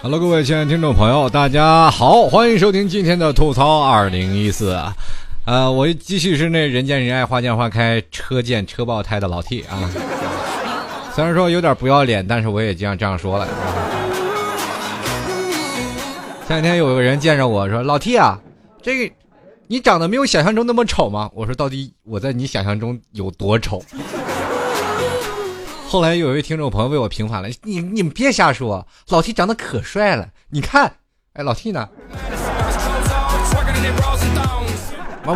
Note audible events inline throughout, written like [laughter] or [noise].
Hello，各位亲爱的听众朋友，大家好，欢迎收听今天的吐槽二零一四。呃，我继续是那人见人爱、花见花开、车见车爆胎的老 T 啊。虽然说有点不要脸，但是我也这样这样说了。前两天有个人见着我说：“老 T 啊，这个你长得没有想象中那么丑吗？”我说：“到底我在你想象中有多丑？”后来有一位听众朋友为我平反了，你你们别瞎说，老 T 长得可帅了，你看，哎，老 T 呢？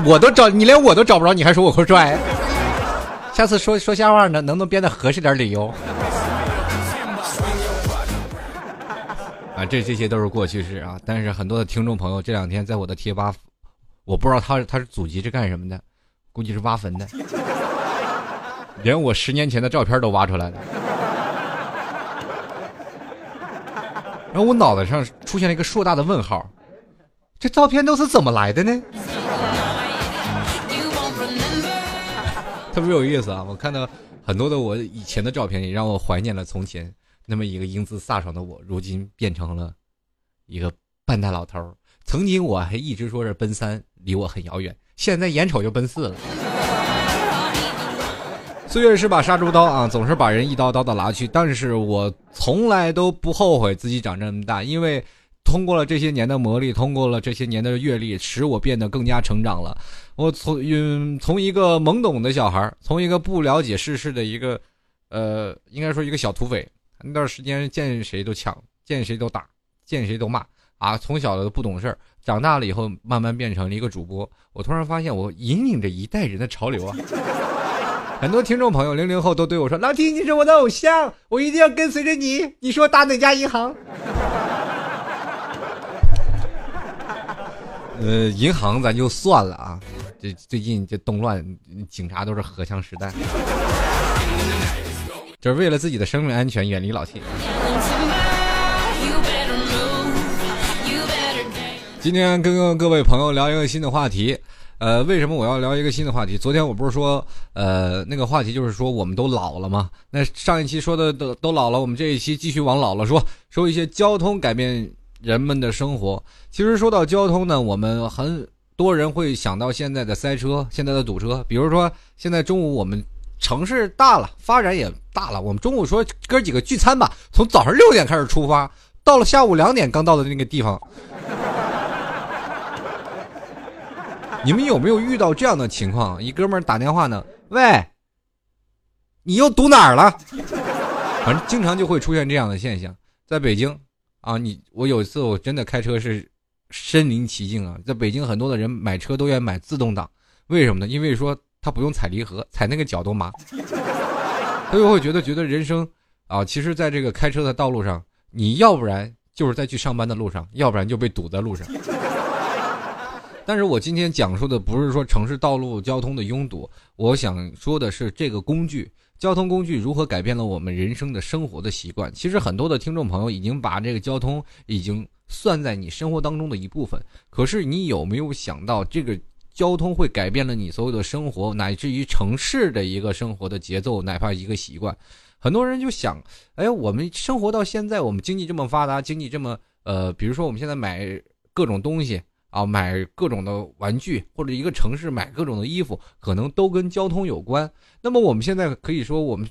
我都找你，连我都找不着，你还说我帅？下次说说瞎话呢，能不能编的合适点理由？啊，这这些都是过去式啊。但是很多的听众朋友这两天在我的贴吧，我不知道他他是祖籍是干什么的，估计是挖坟的。连我十年前的照片都挖出来了，然后我脑袋上出现了一个硕大的问号，这照片都是怎么来的呢？特别有意思啊！我看到很多的我以前的照片，也让我怀念了从前那么一个英姿飒爽的我，如今变成了一个半大老头。曾经我还一直说是奔三离我很遥远，现在眼瞅就奔四了。岁月是把杀猪刀啊，总是把人一刀刀的拿去。但是我从来都不后悔自己长这么大，因为通过了这些年的磨砺，通过了这些年的阅历，使我变得更加成长了。我从嗯，从一个懵懂的小孩，从一个不了解世事的一个，呃，应该说一个小土匪，那段时间见谁都抢，见谁都打，见谁都骂啊。从小的不懂事儿，长大了以后慢慢变成了一个主播。我突然发现，我引领着一代人的潮流啊。[laughs] 很多听众朋友，零零后都对我说：“老弟你是我的偶像，我一定要跟随着你。”你说打哪家银行？[laughs] 呃，银行咱就算了啊。这最近这动乱，警察都是荷枪实弹，就是为了自己的生命安全，远离老 T。今天跟各位朋友聊一个新的话题。呃，为什么我要聊一个新的话题？昨天我不是说，呃，那个话题就是说我们都老了吗？那上一期说的都都老了，我们这一期继续往老了说，说一些交通改变人们的生活。其实说到交通呢，我们很多人会想到现在的塞车，现在的堵车。比如说，现在中午我们城市大了，发展也大了，我们中午说哥几个聚餐吧，从早上六点开始出发，到了下午两点刚到的那个地方。[laughs] 你们有没有遇到这样的情况？一哥们儿打电话呢，喂，你又堵哪儿了？反正经常就会出现这样的现象。在北京，啊，你我有一次我真的开车是身临其境啊。在北京，很多的人买车都愿意买自动挡，为什么呢？因为说他不用踩离合，踩那个脚都麻。[laughs] 他就会觉得觉得人生啊，其实在这个开车的道路上，你要不然就是在去上班的路上，要不然就被堵在路上。但是我今天讲述的不是说城市道路交通的拥堵，我想说的是这个工具，交通工具如何改变了我们人生的生活的习惯。其实很多的听众朋友已经把这个交通已经算在你生活当中的一部分。可是你有没有想到，这个交通会改变了你所有的生活，乃至于城市的一个生活的节奏，哪怕一个习惯。很多人就想，哎，我们生活到现在，我们经济这么发达，经济这么呃，比如说我们现在买各种东西。啊，买各种的玩具，或者一个城市买各种的衣服，可能都跟交通有关。那么我们现在可以说，我们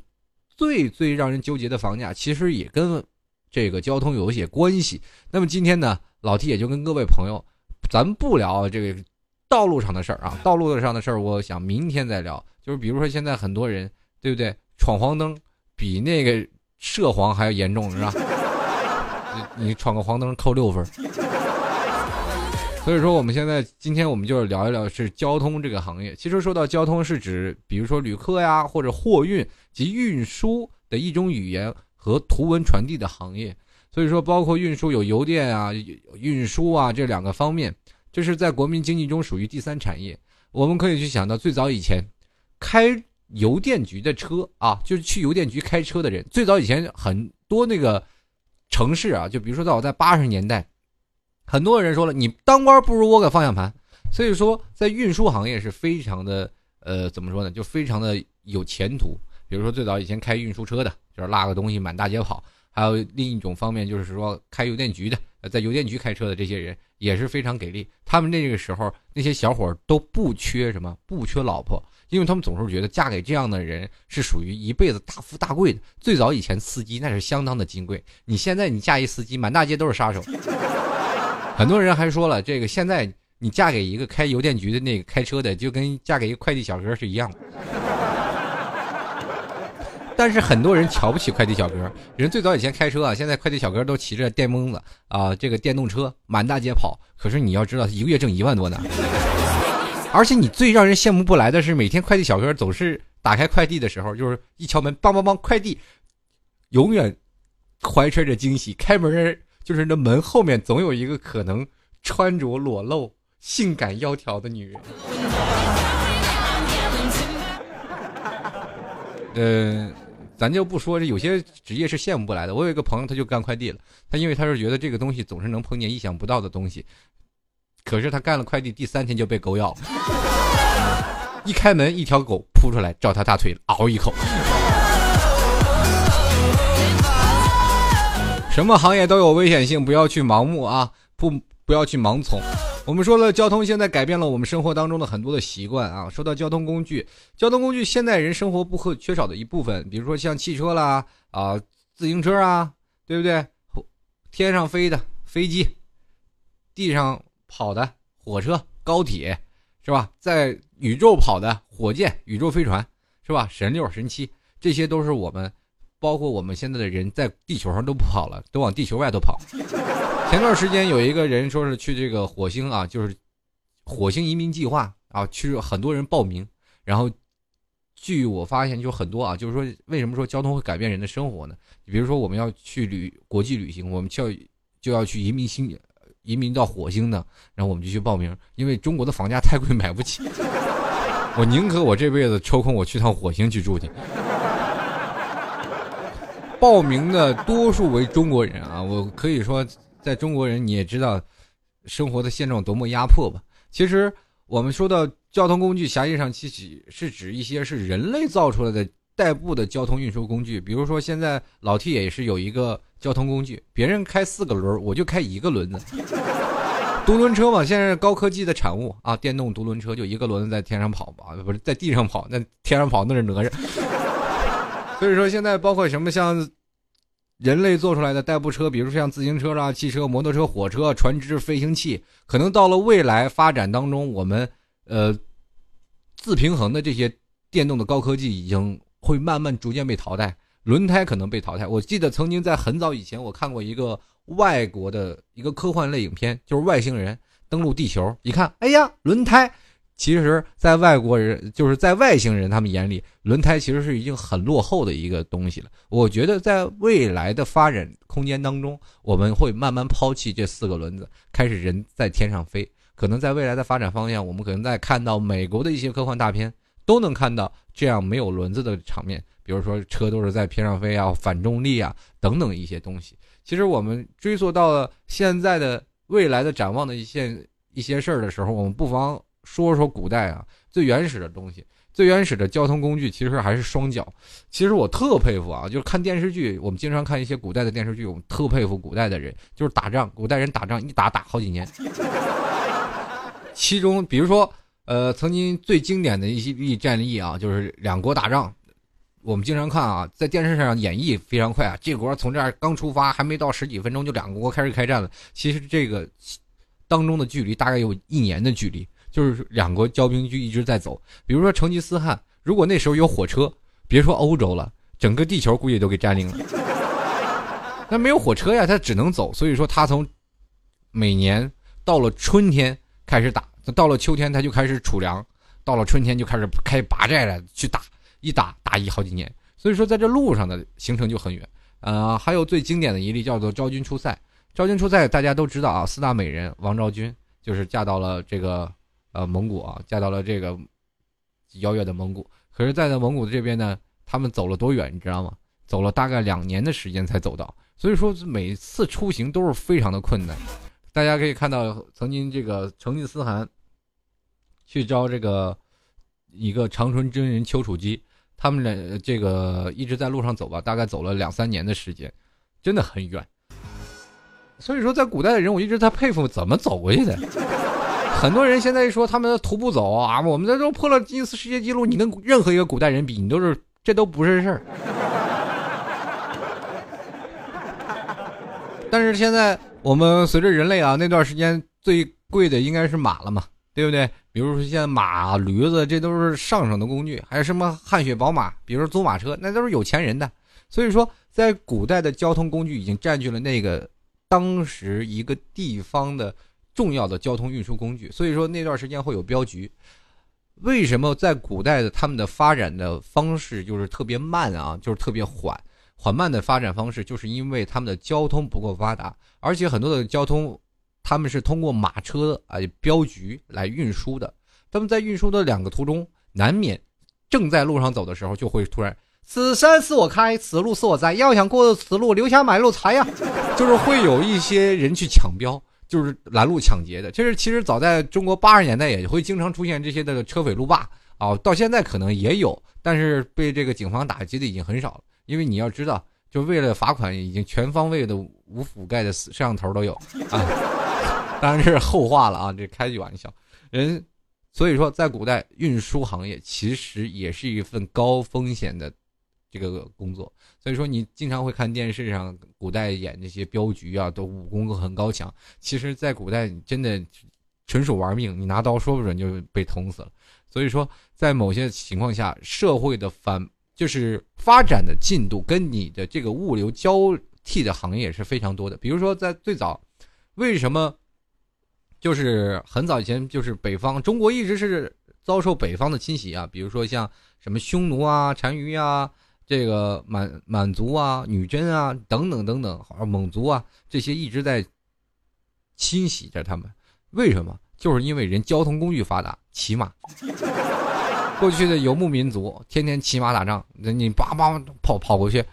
最最让人纠结的房价，其实也跟这个交通有一些关系。那么今天呢，老 T 也就跟各位朋友，咱不聊这个道路上的事儿啊，道路上的事儿，我想明天再聊。就是比如说现在很多人，对不对？闯黄灯比那个涉黄还要严重，是吧？[laughs] 你闯个黄灯扣六分。所以说，我们现在今天我们就是聊一聊是交通这个行业。其实说到交通，是指比如说旅客呀，或者货运及运输的一种语言和图文传递的行业。所以说，包括运输有邮电啊、运输啊这两个方面，这是在国民经济中属于第三产业。我们可以去想到，最早以前开邮电局的车啊，就是去邮电局开车的人。最早以前很多那个城市啊，就比如说在我在八十年代。很多人说了，你当官不如握个方向盘，所以说在运输行业是非常的，呃，怎么说呢，就非常的有前途。比如说最早以前开运输车的，就是拉个东西满大街跑；还有另一种方面就是说开邮电局的，在邮电局开车的这些人也是非常给力。他们那个时候那些小伙都不缺什么，不缺老婆，因为他们总是觉得嫁给这样的人是属于一辈子大富大贵的。最早以前司机那是相当的金贵，你现在你嫁一司机，满大街都是杀手。很多人还说了，这个现在你嫁给一个开邮电局的那个开车的，就跟嫁给一个快递小哥是一样的。但是很多人瞧不起快递小哥，人最早以前开车啊，现在快递小哥都骑着电蒙子啊，这个电动车满大街跑。可是你要知道，一个月挣一万多呢。而且你最让人羡慕不来的是，每天快递小哥总是打开快递的时候，就是一敲门，梆梆梆，快递，永远怀揣着惊喜。开门就是那门后面总有一个可能穿着裸露、性感窈窕的女人。嗯。咱就不说这有些职业是羡慕不来的。我有一个朋友，他就干快递了。他因为他是觉得这个东西总是能碰见意想不到的东西，可是他干了快递第三天就被狗咬了。一开门，一条狗扑出来照他大腿嗷一口。什么行业都有危险性，不要去盲目啊，不不要去盲从。我们说了，交通现在改变了我们生活当中的很多的习惯啊。说到交通工具，交通工具现代人生活不可缺少的一部分，比如说像汽车啦啊，自行车啊，对不对？天上飞的飞机，地上跑的火车、高铁，是吧？在宇宙跑的火箭、宇宙飞船，是吧？神六、神七，这些都是我们，包括我们现在的人在地球上都不跑了，都往地球外头跑。[laughs] 前段时间有一个人说是去这个火星啊，就是火星移民计划啊，去很多人报名。然后，据我发现，就很多啊，就是说为什么说交通会改变人的生活呢？比如说我们要去旅国际旅行，我们就要就要去移民星，移民到火星呢，然后我们就去报名，因为中国的房价太贵，买不起。[laughs] 我宁可我这辈子抽空我去趟火星去住去。报名的多数为中国人啊，我可以说。在中国人，你也知道，生活的现状多么压迫吧？其实我们说到交通工具，狭义上其实是指一些是人类造出来的代步的交通运输工具。比如说，现在老 T 也是有一个交通工具，别人开四个轮，我就开一个轮子。独轮车嘛，现在是高科技的产物啊，电动独轮车就一个轮子在天上跑吧，不是在地上跑，那天上跑那是哪吒。所以说，现在包括什么像。人类做出来的代步车，比如像自行车啦、汽车、摩托车、火车、船只、飞行器，可能到了未来发展当中，我们呃自平衡的这些电动的高科技已经会慢慢逐渐被淘汰，轮胎可能被淘汰。我记得曾经在很早以前，我看过一个外国的一个科幻类影片，就是外星人登陆地球，一看，哎呀，轮胎。其实，在外国人，就是在外星人他们眼里，轮胎其实是已经很落后的一个东西了。我觉得，在未来的发展空间当中，我们会慢慢抛弃这四个轮子，开始人在天上飞。可能在未来的发展方向，我们可能在看到美国的一些科幻大片，都能看到这样没有轮子的场面，比如说车都是在天上飞啊，反重力啊等等一些东西。其实，我们追溯到现在的未来的展望的一些一些事儿的时候，我们不妨。说说古代啊，最原始的东西，最原始的交通工具，其实还是双脚。其实我特佩服啊，就是看电视剧，我们经常看一些古代的电视剧，我们特佩服古代的人，就是打仗，古代人打仗一打打好几年。其中，比如说，呃，曾经最经典的一些例战役啊，就是两国打仗，我们经常看啊，在电视上演绎非常快啊，这国从这儿刚出发，还没到十几分钟，就两个国开始开战了。其实这个当中的距离大概有一年的距离。就是两国交兵就一直在走，比如说成吉思汗，如果那时候有火车，别说欧洲了，整个地球估计都给占领了。那没有火车呀，他只能走，所以说他从每年到了春天开始打，到了秋天他就开始储粮，到了春天就开始开拔寨了去打，一打打一好几年。所以说在这路上的行程就很远。呃，还有最经典的一例叫做昭君出塞。昭君出塞大家都知道啊，四大美人王昭君就是嫁到了这个。呃，蒙古啊，嫁到了这个遥远的蒙古。可是，在那蒙古这边呢，他们走了多远，你知道吗？走了大概两年的时间才走到。所以说，每次出行都是非常的困难。大家可以看到，曾经这个成吉思汗去招这个一个长春真人丘处机，他们俩这个一直在路上走吧，大概走了两三年的时间。真的很远。所以说，在古代的人，我一直在佩服怎么走过去的。很多人现在一说他们徒步走啊，我们这都破了吉尼斯世界纪录，你跟任何一个古代人比，你都是这都不是事儿。但是现在我们随着人类啊，那段时间最贵的应该是马了嘛，对不对？比如说现在马、驴子，这都是上乘的工具，还有什么汗血宝马，比如说租马车，那都是有钱人的。所以说，在古代的交通工具已经占据了那个当时一个地方的重要的交通运输工具。所以说那段时间会有镖局。为什么在古代的他们的发展的方式就是特别慢啊，就是特别缓？缓慢的发展方式，就是因为他们的交通不够发达，而且很多的交通，他们是通过马车啊镖局来运输的。他们在运输的两个途中，难免正在路上走的时候，就会突然“此山是我开，此路是我栽，要想过此路，留下买路财呀”，就是会有一些人去抢镖，就是拦路抢劫的。这是其实早在中国八十年代也会经常出现这些的车匪路霸啊，到现在可能也有，但是被这个警方打击的已经很少了。因为你要知道，就为了罚款，已经全方位的无覆盖的摄像头都有啊，当然是后话了啊，这开句玩笑。人，所以说在古代运输行业其实也是一份高风险的这个工作。所以说你经常会看电视上古代演那些镖局啊，都武功很高强。其实，在古代你真的纯属玩命，你拿刀说不准就被捅死了。所以说，在某些情况下，社会的反。就是发展的进度跟你的这个物流交替的行业是非常多的。比如说，在最早，为什么就是很早以前，就是北方中国一直是遭受北方的侵袭啊？比如说像什么匈奴啊、单于啊、这个满满族啊、女真啊等等等等，好像蒙族啊这些一直在侵袭着他们。为什么？就是因为人交通工具发达，骑马。过去的游牧民族天天骑马打仗，那你叭叭跑跑过去。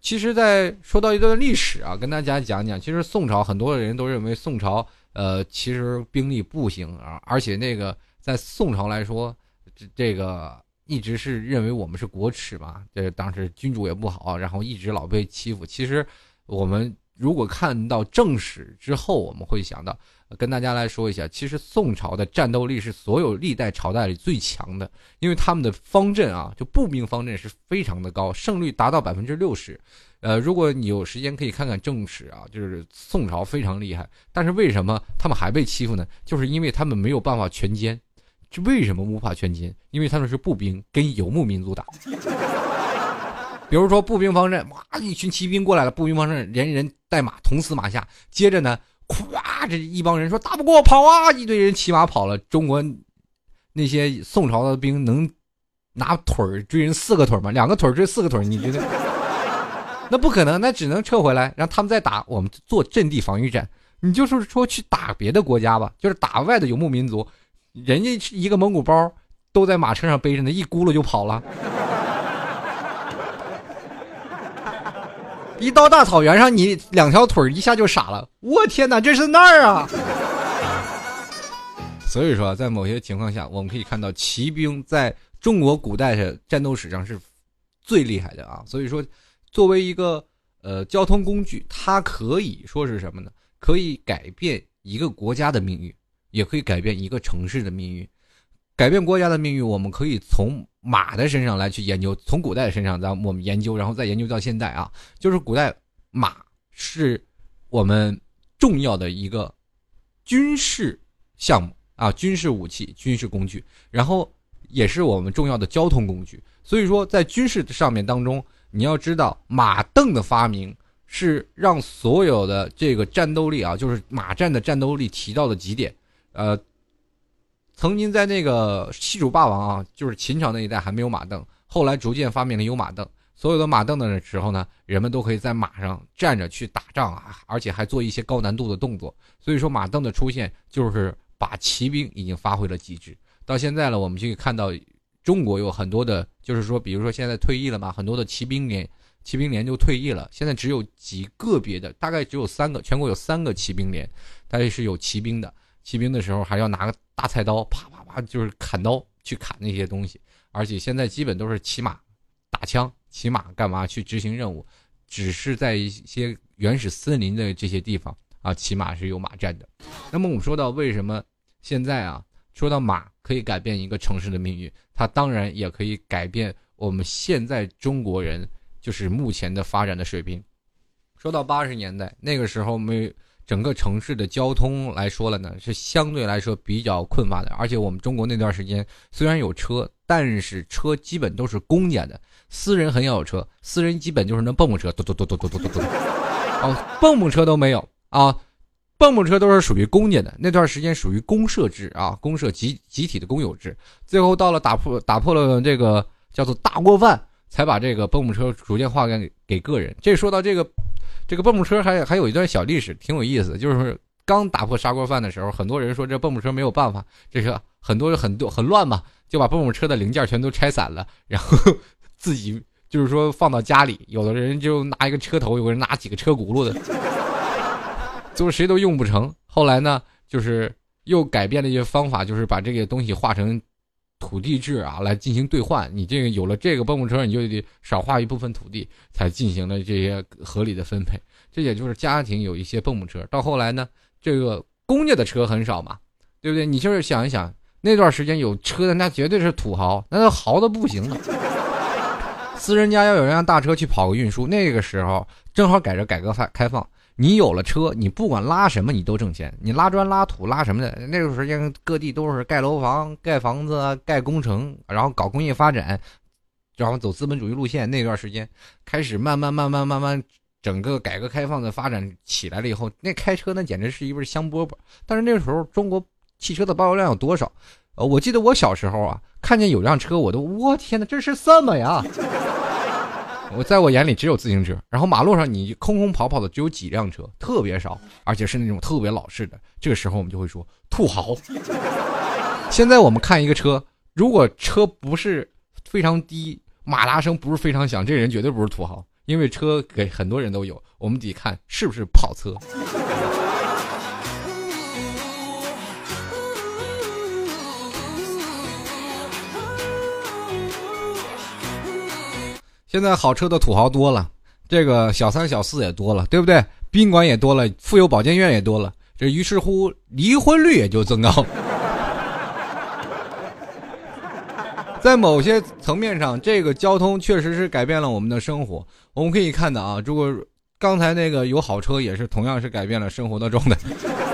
其实，在说到一段历史啊，跟大家讲讲，其实宋朝很多人都认为宋朝呃其实兵力不行啊，而且那个在宋朝来说，这这个一直是认为我们是国耻嘛，这当时君主也不好，然后一直老被欺负。其实我们如果看到正史之后，我们会想到。跟大家来说一下，其实宋朝的战斗力是所有历代朝代里最强的，因为他们的方阵啊，就步兵方阵是非常的高，胜率达到百分之六十。呃，如果你有时间可以看看正史啊，就是宋朝非常厉害。但是为什么他们还被欺负呢？就是因为他们没有办法全歼。这为什么无法全歼？因为他们是步兵跟游牧民族打。[laughs] 比如说步兵方阵，哇，一群骑兵过来了，步兵方阵连人带马同死马下，接着呢。咵！这一帮人说打不过，跑啊！一堆人骑马跑了。中国那些宋朝的兵能拿腿追人四个腿吗？两个腿追四个腿，你觉得？[laughs] 那不可能，那只能撤回来，让他们再打。我们做阵地防御战。你就是说去打别的国家吧，就是打外的游牧民族，人家一个蒙古包都在马车上背着呢，一咕噜就跑了。一到大草原上，你两条腿一下就傻了。我天哪，这是那儿啊！[laughs] 所以说，在某些情况下，我们可以看到骑兵在中国古代的战斗史上是最厉害的啊。所以说，作为一个呃交通工具，它可以说是什么呢？可以改变一个国家的命运，也可以改变一个城市的命运。改变国家的命运，我们可以从马的身上来去研究，从古代的身上，咱我们研究，然后再研究到现代啊，就是古代马是我们重要的一个军事项目啊，军事武器、军事工具，然后也是我们重要的交通工具。所以说，在军事上面当中，你要知道，马镫的发明是让所有的这个战斗力啊，就是马战的战斗力提到了极点，呃。曾经在那个西楚霸王啊，就是秦朝那一代还没有马镫，后来逐渐发明了有马镫。所有的马镫的时候呢，人们都可以在马上站着去打仗啊，而且还做一些高难度的动作。所以说马镫的出现就是把骑兵已经发挥了极致。到现在了，我们就可以看到中国有很多的，就是说，比如说现在退役了嘛，很多的骑兵连骑兵连就退役了，现在只有极个别的，大概只有三个，全国有三个骑兵连，它也是有骑兵的。骑兵的时候还要拿个大菜刀，啪啪啪，就是砍刀去砍那些东西。而且现在基本都是骑马打枪，骑马干嘛去执行任务？只是在一些原始森林的这些地方啊，骑马是有马战的。那么我们说到为什么现在啊，说到马可以改变一个城市的命运，它当然也可以改变我们现在中国人就是目前的发展的水平。说到八十年代那个时候，没。整个城市的交通来说了呢，是相对来说比较困乏的。而且我们中国那段时间虽然有车，但是车基本都是公家的，私人很少有车。私人基本就是那蹦蹦车，嘟嘟嘟嘟嘟嘟嘟嘟，哦，蹦蹦车都没有啊，蹦蹦车都是属于公家的。那段时间属于公社制啊，公社集集体的公有制。最后到了打破打破了这个叫做大锅饭，才把这个蹦蹦车逐渐划给给个人。这说到这个。这个蹦蹦车还还有一段小历史，挺有意思。就是刚打破砂锅饭的时候，很多人说这蹦蹦车没有办法，这个很多很多很乱嘛，就把蹦蹦车的零件全都拆散了，然后 [laughs] 自己就是说放到家里。有的人就拿一个车头，有个人拿几个车轱辘的，最后谁都用不成。后来呢，就是又改变了一些方法，就是把这个东西化成。土地制啊，来进行兑换。你这个有了这个蹦蹦车，你就得少花一部分土地，才进行了这些合理的分配。这也就是家庭有一些蹦蹦车。到后来呢，这个公家的车很少嘛，对不对？你就是想一想，那段时间有车的那绝对是土豪，那都豪的不行了。私人家要有辆大车去跑个运输，那个时候正好赶着改革开放。你有了车，你不管拉什么，你都挣钱。你拉砖、拉土、拉什么的，那个时间各地都是盖楼房、盖房子、盖工程，然后搞工业发展，然后走资本主义路线。那段时间开始慢慢、慢慢、慢慢，整个改革开放的发展起来了以后，那开车那简直是一味香饽饽。但是那个时候中国汽车的保有量有多少？呃，我记得我小时候啊，看见有辆车，我都我天哪，这是什么呀？我在我眼里只有自行车，然后马路上你空空跑跑的只有几辆车，特别少，而且是那种特别老式的。这个时候我们就会说土豪。现在我们看一个车，如果车不是非常低，马达声不是非常响，这人绝对不是土豪，因为车给很多人都有，我们得看是不是跑车。现在好车的土豪多了，这个小三小四也多了，对不对？宾馆也多了，妇幼保健院也多了，这于是乎离婚率也就增高。[laughs] 在某些层面上，这个交通确实是改变了我们的生活。我们可以看到啊，如果刚才那个有好车，也是同样是改变了生活的状态，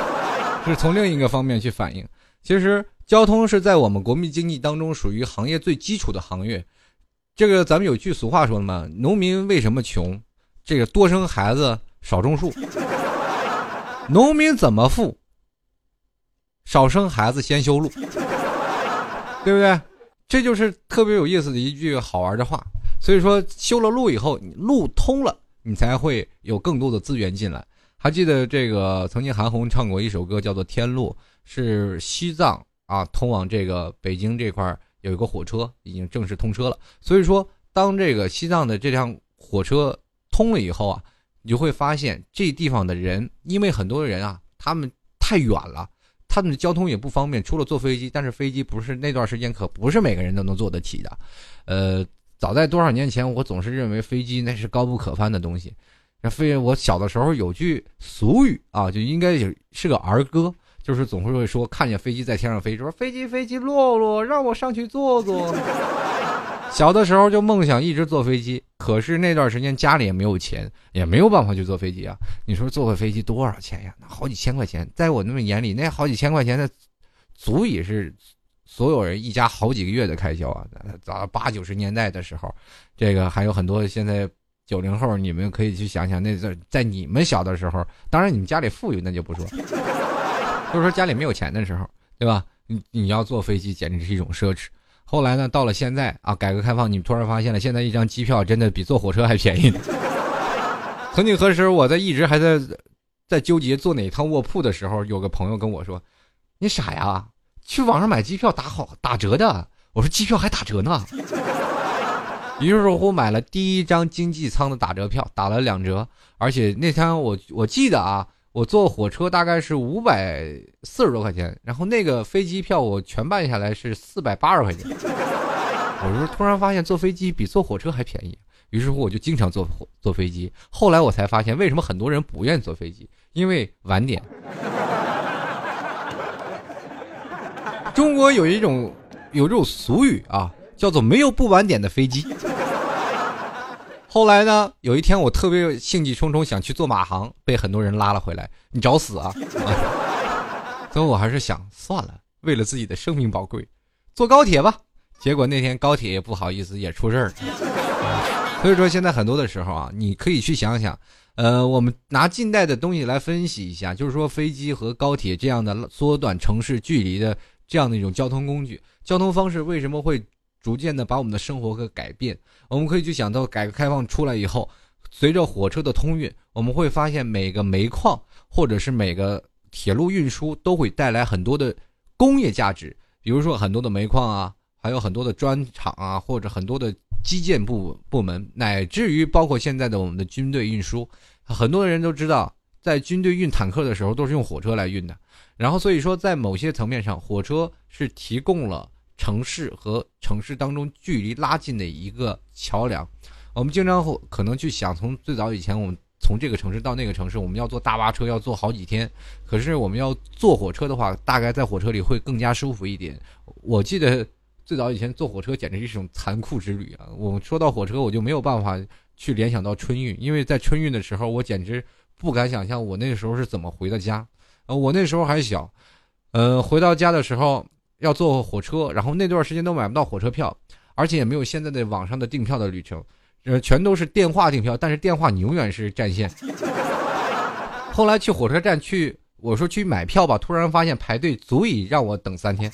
[laughs] 是从另一个方面去反映。其实，交通是在我们国民经济当中属于行业最基础的行业。这个咱们有句俗话说的嘛，农民为什么穷？这个多生孩子少种树。农民怎么富？少生孩子先修路，对不对？这就是特别有意思的一句好玩的话。所以说，修了路以后，路通了，你才会有更多的资源进来。还记得这个曾经韩红唱过一首歌，叫做《天路》，是西藏啊通往这个北京这块儿。有一个火车已经正式通车了，所以说，当这个西藏的这辆火车通了以后啊，你就会发现这地方的人，因为很多人啊，他们太远了，他们的交通也不方便，除了坐飞机，但是飞机不是那段时间可不是每个人都能坐得起的。呃，早在多少年前，我总是认为飞机那是高不可攀的东西。那飞，我小的时候有句俗语啊，就应该也是个儿歌。就是总是会说看见飞机在天上飞，说飞机飞机落落，让我上去坐坐。小的时候就梦想一直坐飞机，可是那段时间家里也没有钱，也没有办法去坐飞机啊。你说坐个飞机多少钱呀？那好几千块钱，在我那么眼里，那好几千块钱，那足以是所有人一家好几个月的开销啊。早八九十年代的时候，这个还有很多现在九零后，你们可以去想想，那在在你们小的时候，当然你们家里富裕，那就不说。就是说家里没有钱的时候，对吧？你你要坐飞机简直是一种奢侈。后来呢，到了现在啊，改革开放，你突然发现了，现在一张机票真的比坐火车还便宜。曾几何时，我在一直还在在纠结坐哪趟卧铺的时候，有个朋友跟我说：“你傻呀，去网上买机票打好打折的。”我说：“机票还打折呢。”于是乎买了第一张经济舱的打折票，打了两折，而且那天我我记得啊。我坐火车大概是五百四十多块钱，然后那个飞机票我全办下来是四百八十块钱。我就突然发现坐飞机比坐火车还便宜，于是乎我就经常坐坐飞机。后来我才发现，为什么很多人不愿意坐飞机，因为晚点。中国有一种有这种俗语啊，叫做“没有不晚点的飞机”。后来呢，有一天我特别兴致冲冲想去做马航，被很多人拉了回来。你找死啊！[laughs] 所以我还是想算了，为了自己的生命宝贵，坐高铁吧。结果那天高铁也不好意思，也出事儿。所以说现在很多的时候啊，你可以去想想，呃，我们拿近代的东西来分析一下，就是说飞机和高铁这样的缩短城市距离的这样的一种交通工具，交通方式为什么会？逐渐的把我们的生活给改变，我们可以去想到改革开放出来以后，随着火车的通运，我们会发现每个煤矿或者是每个铁路运输都会带来很多的工业价值，比如说很多的煤矿啊，还有很多的砖厂啊，或者很多的基建部部门，乃至于包括现在的我们的军队运输，很多人都知道，在军队运坦克的时候都是用火车来运的，然后所以说在某些层面上，火车是提供了。城市和城市当中距离拉近的一个桥梁，我们经常会可能去想，从最早以前，我们从这个城市到那个城市，我们要坐大巴车要坐好几天，可是我们要坐火车的话，大概在火车里会更加舒服一点。我记得最早以前坐火车简直是一种残酷之旅啊！我说到火车，我就没有办法去联想到春运，因为在春运的时候，我简直不敢想象我那个时候是怎么回的家。呃，我那时候还小，呃，回到家的时候。要坐火车，然后那段时间都买不到火车票，而且也没有现在的网上的订票的旅程，呃，全都是电话订票。但是电话你永远是占线。[laughs] 后来去火车站去，我说去买票吧，突然发现排队足以让我等三天。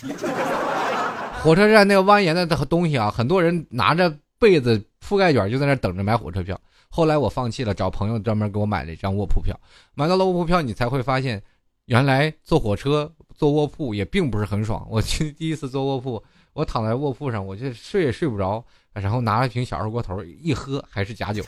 火车站那个蜿蜒的东西啊，很多人拿着被子铺盖卷就在那等着买火车票。后来我放弃了，找朋友专门给我买了一张卧铺票。买到了卧铺票，你才会发现，原来坐火车。坐卧铺也并不是很爽。[laughs] 我去第一次坐卧铺，我躺在卧铺上，我就睡也睡不着。然后拿了瓶小二锅头一喝，还是假酒。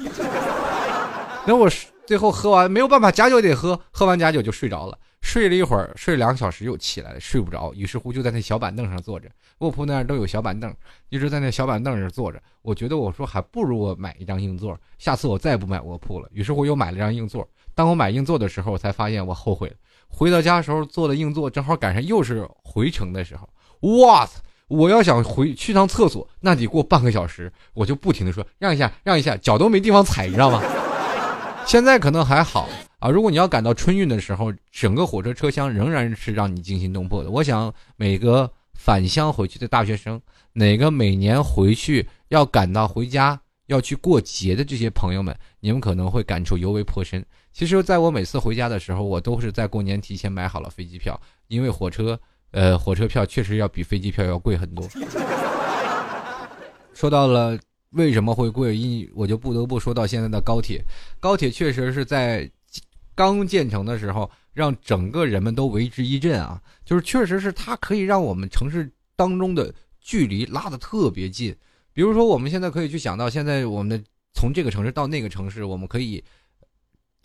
[laughs] 那我最后喝完没有办法，假酒得喝。喝完假酒就睡着了，睡了一会儿，睡两个小时又起来了，睡不着。于是乎就在那小板凳上坐着。卧铺那儿都有小板凳，一直在那小板凳上坐着。我觉得我说还不如我买一张硬座，下次我再也不买卧铺了。于是乎又买了张硬座。当我买硬座的时候，我才发现我后悔了。回到家的时候坐的硬座，正好赶上又是回程的时候。哇塞！我要想回去趟厕所，那得过半个小时，我就不停的说让一下，让一下，脚都没地方踩，你知道吗？[laughs] 现在可能还好啊。如果你要赶到春运的时候，整个火车车厢仍然是让你惊心动魄的。我想每个返乡回去的大学生，哪个每年回去要赶到回家要去过节的这些朋友们，你们可能会感触尤为颇深。其实，在我每次回家的时候，我都是在过年提前买好了飞机票，因为火车，呃，火车票确实要比飞机票要贵很多。说到了为什么会贵，因我就不得不说到现在的高铁。高铁确实是在刚建成的时候，让整个人们都为之一振啊！就是确实是它可以让我们城市当中的距离拉得特别近。比如说，我们现在可以去想到，现在我们的从这个城市到那个城市，我们可以。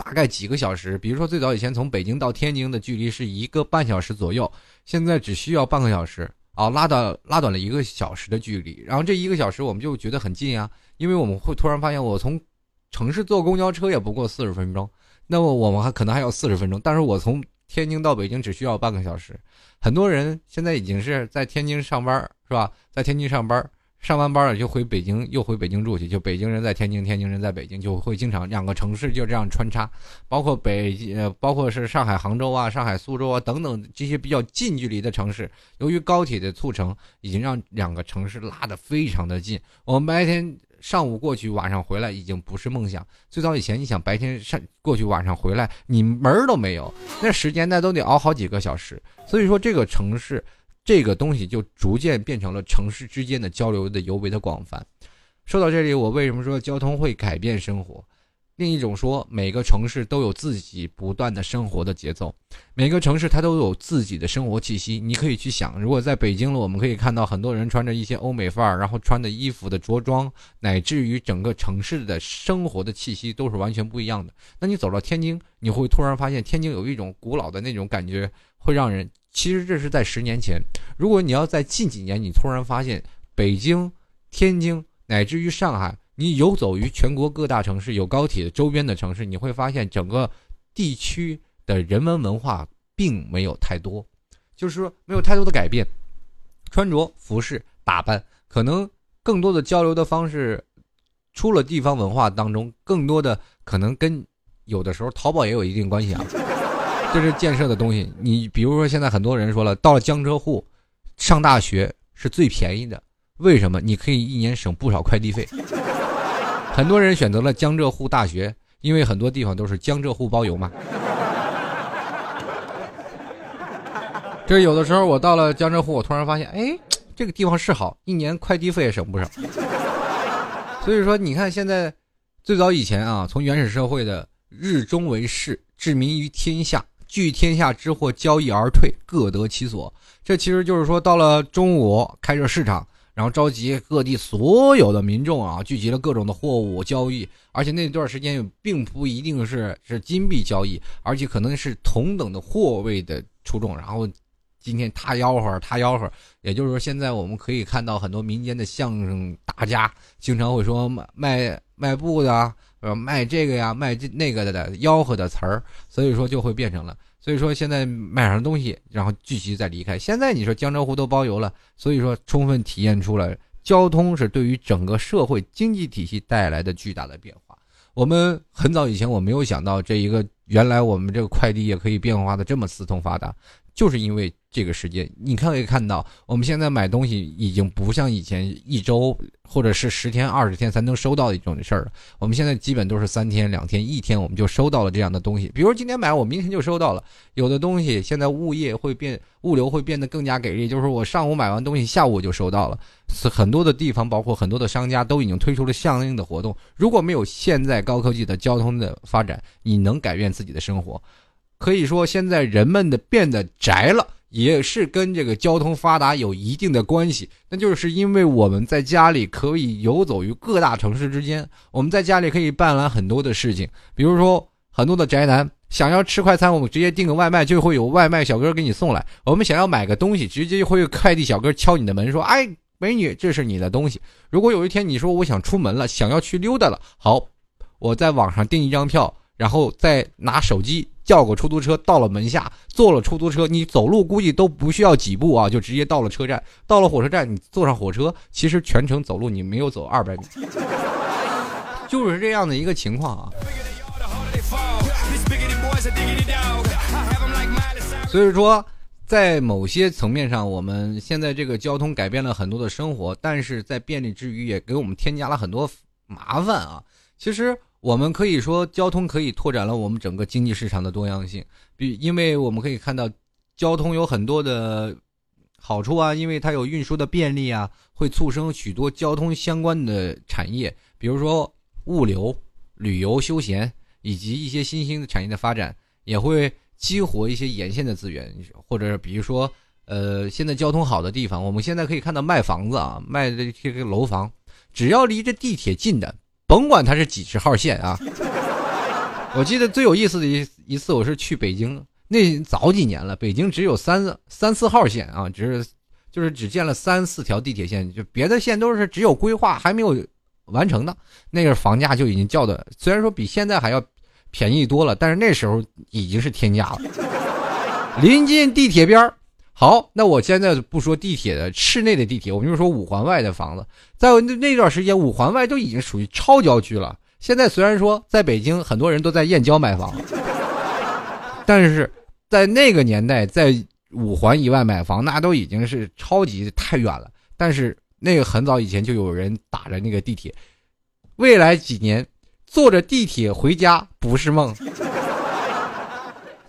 大概几个小时，比如说最早以前从北京到天津的距离是一个半小时左右，现在只需要半个小时啊，拉到拉短了一个小时的距离。然后这一个小时我们就觉得很近啊，因为我们会突然发现，我从城市坐公交车也不过四十分钟，那么我们还可能还要四十分钟，但是我从天津到北京只需要半个小时。很多人现在已经是在天津上班，是吧？在天津上班。上完班了就回北京，又回北京住去。就北京人在天津，天津人在北京，就会经常两个城市就这样穿插。包括北呃，包括是上海、杭州啊、上海、苏州啊等等这些比较近距离的城市，由于高铁的促成，已经让两个城市拉得非常的近。我们白天上午过去，晚上回来已经不是梦想。最早以前，你想白天上过去，晚上回来，你门儿都没有，那时间那都得熬好几个小时。所以说，这个城市。这个东西就逐渐变成了城市之间的交流的尤为的广泛。说到这里，我为什么说交通会改变生活？另一种说，每个城市都有自己不断的生活的节奏，每个城市它都有自己的生活气息。你可以去想，如果在北京了，我们可以看到很多人穿着一些欧美范儿，然后穿的衣服的着装，乃至于整个城市的生活的气息都是完全不一样的。那你走到天津，你会突然发现天津有一种古老的那种感觉，会让人。其实这是在十年前，如果你要在近几年，你突然发现北京、天津乃至于上海你游走于全国各大城市，有高铁周边的城市，你会发现整个地区的人文文化并没有太多，就是说没有太多的改变，穿着、服饰、打扮，可能更多的交流的方式，出了地方文化当中，更多的可能跟有的时候淘宝也有一定关系啊。[laughs] 这是建设的东西，你比如说现在很多人说了，到了江浙沪上大学是最便宜的，为什么？你可以一年省不少快递费。很多人选择了江浙沪大学，因为很多地方都是江浙沪包邮嘛。这有的时候我到了江浙沪，我突然发现，哎，这个地方是好，一年快递费也省不少。所以说，你看现在，最早以前啊，从原始社会的日中为市，治民于天下，聚天下之货，交易而退，各得其所。这其实就是说，到了中午开设市场。然后召集各地所有的民众啊，聚集了各种的货物交易，而且那段时间并不一定是是金币交易，而且可能是同等的货位的出众。然后今天他吆喝他吆喝，也就是说，现在我们可以看到很多民间的相声大家经常会说卖卖卖布的，呃，卖这个呀，卖这那个的吆喝的词儿，所以说就会变成了。所以说现在买上东西，然后继续再离开。现在你说江浙沪都包邮了，所以说充分体现出了交通是对于整个社会经济体系带来的巨大的变化。我们很早以前我没有想到这一个，原来我们这个快递也可以变化的这么四通发达，就是因为。这个时间，你可以看到，我们现在买东西已经不像以前一周或者是十天、二十天才能收到的一种事儿了。我们现在基本都是三天、两天、一天，我们就收到了这样的东西。比如今天买，我明天就收到了。有的东西现在物业会变，物流会变得更加给力，就是我上午买完东西，下午就收到了。很多的地方，包括很多的商家，都已经推出了相应的活动。如果没有现在高科技的交通的发展，你能改变自己的生活？可以说，现在人们的变得宅了。也是跟这个交通发达有一定的关系，那就是因为我们在家里可以游走于各大城市之间，我们在家里可以办完很多的事情，比如说很多的宅男想要吃快餐，我们直接订个外卖就会有外卖小哥给你送来；我们想要买个东西，直接就会有快递小哥敲你的门说：“哎，美女，这是你的东西。”如果有一天你说我想出门了，想要去溜达了，好，我在网上订一张票，然后再拿手机。叫个出租车到了门下，坐了出租车，你走路估计都不需要几步啊，就直接到了车站。到了火车站，你坐上火车，其实全程走路你没有走二百米，[laughs] 就是这样的一个情况啊。所以说，在某些层面上，我们现在这个交通改变了很多的生活，但是在便利之余，也给我们添加了很多麻烦啊。其实。我们可以说，交通可以拓展了我们整个经济市场的多样性。比，因为我们可以看到，交通有很多的好处啊，因为它有运输的便利啊，会促生许多交通相关的产业，比如说物流、旅游、休闲以及一些新兴的产业的发展，也会激活一些沿线的资源，或者比如说，呃，现在交通好的地方，我们现在可以看到卖房子啊，卖的这个楼房，只要离着地铁近的。甭管它是几十号线啊！我记得最有意思的一一次，我是去北京，那早几年了，北京只有三三四号线啊，只是就是只建了三四条地铁线，就别的线都是只有规划还没有完成的。那个房价就已经叫的，虽然说比现在还要便宜多了，但是那时候已经是天价了。临近地铁边儿。好，那我现在不说地铁的室内的地铁，我们就说五环外的房子，在那那段时间，五环外都已经属于超郊区了。现在虽然说在北京很多人都在燕郊买房，[laughs] 但是在那个年代，在五环以外买房，那都已经是超级太远了。但是那个很早以前就有人打着那个地铁，未来几年坐着地铁回家不是梦。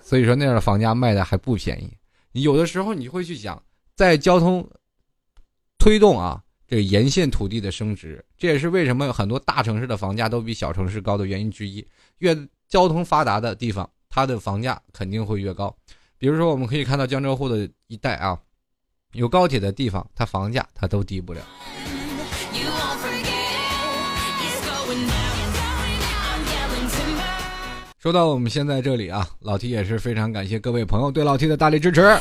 所以说那样的房价卖的还不便宜。有的时候你会去想，在交通推动啊，这个沿线土地的升值，这也是为什么很多大城市的房价都比小城市高的原因之一。越交通发达的地方，它的房价肯定会越高。比如说，我们可以看到江浙沪的一带啊，有高铁的地方，它房价它都低不了。说到我们现在这里啊，老 T 也是非常感谢各位朋友对老 T 的大力支持。